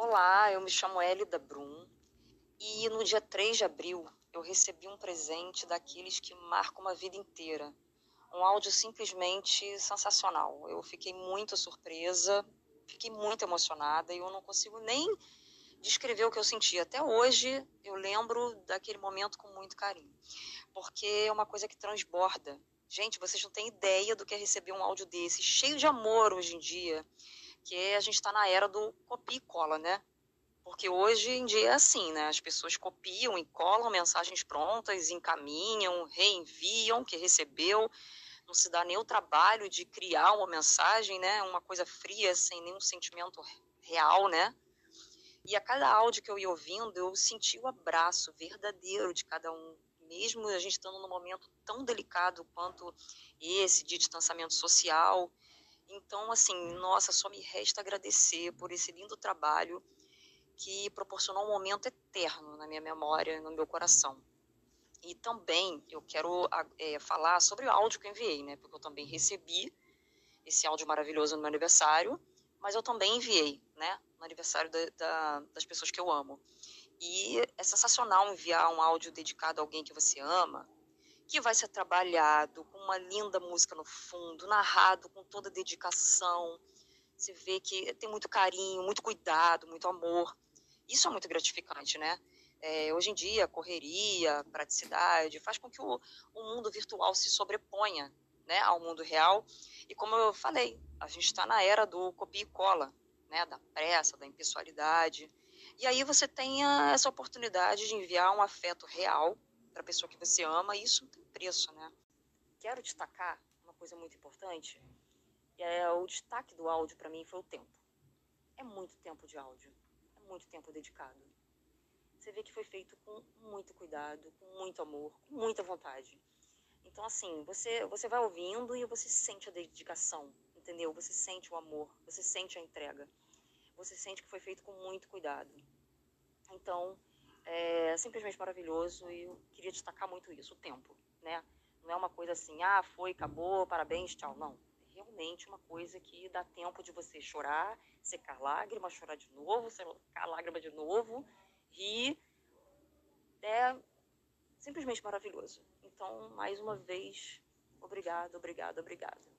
Olá, eu me chamo Elida Brum e no dia 3 de abril eu recebi um presente daqueles que marcam uma vida inteira. Um áudio simplesmente sensacional. Eu fiquei muito surpresa, fiquei muito emocionada e eu não consigo nem descrever o que eu senti. Até hoje eu lembro daquele momento com muito carinho, porque é uma coisa que transborda. Gente, vocês não têm ideia do que é receber um áudio desse, cheio de amor hoje em dia, que a gente está na era do copia e cola, né? Porque hoje em dia é assim, né? As pessoas copiam e colam mensagens prontas, encaminham, reenviam que recebeu, não se dá nem o trabalho de criar uma mensagem, né? Uma coisa fria, sem nenhum sentimento real, né? E a cada áudio que eu ia ouvindo, eu senti o abraço verdadeiro de cada um, mesmo a gente estando num momento tão delicado quanto esse de distanciamento social. Então, assim, nossa, só me resta agradecer por esse lindo trabalho que proporcionou um momento eterno na minha memória, no meu coração. E também eu quero é, falar sobre o áudio que eu enviei, né? Porque eu também recebi esse áudio maravilhoso no meu aniversário, mas eu também enviei, né? no aniversário da, da, das pessoas que eu amo. E é sensacional enviar um áudio dedicado a alguém que você ama, que vai ser trabalhado com uma linda música no fundo, narrado com toda dedicação. Você vê que tem muito carinho, muito cuidado, muito amor. Isso é muito gratificante, né? É, hoje em dia, correria, praticidade, faz com que o, o mundo virtual se sobreponha né, ao mundo real. E como eu falei, a gente está na era do copia e cola né, da pressa, da impessoalidade. E aí você tenha essa oportunidade de enviar um afeto real para a pessoa que você ama, e isso não tem preço, né? Quero destacar uma coisa muito importante, é o destaque do áudio para mim foi o tempo. É muito tempo de áudio, é muito tempo dedicado. Você vê que foi feito com muito cuidado, com muito amor, com muita vontade. Então, assim, você, você vai ouvindo e você sente a dedicação, entendeu? Você sente o amor, você sente a entrega, você sente que foi feito com muito cuidado. Então, é simplesmente maravilhoso e eu queria destacar muito isso, o tempo, né? Não é uma coisa assim, ah, foi, acabou, parabéns, tchau. Não. É realmente uma coisa que dá tempo de você chorar, secar lágrima, chorar de novo, secar lágrima de novo, rir. É simplesmente maravilhoso. Então, mais uma vez, obrigado, obrigado, obrigado.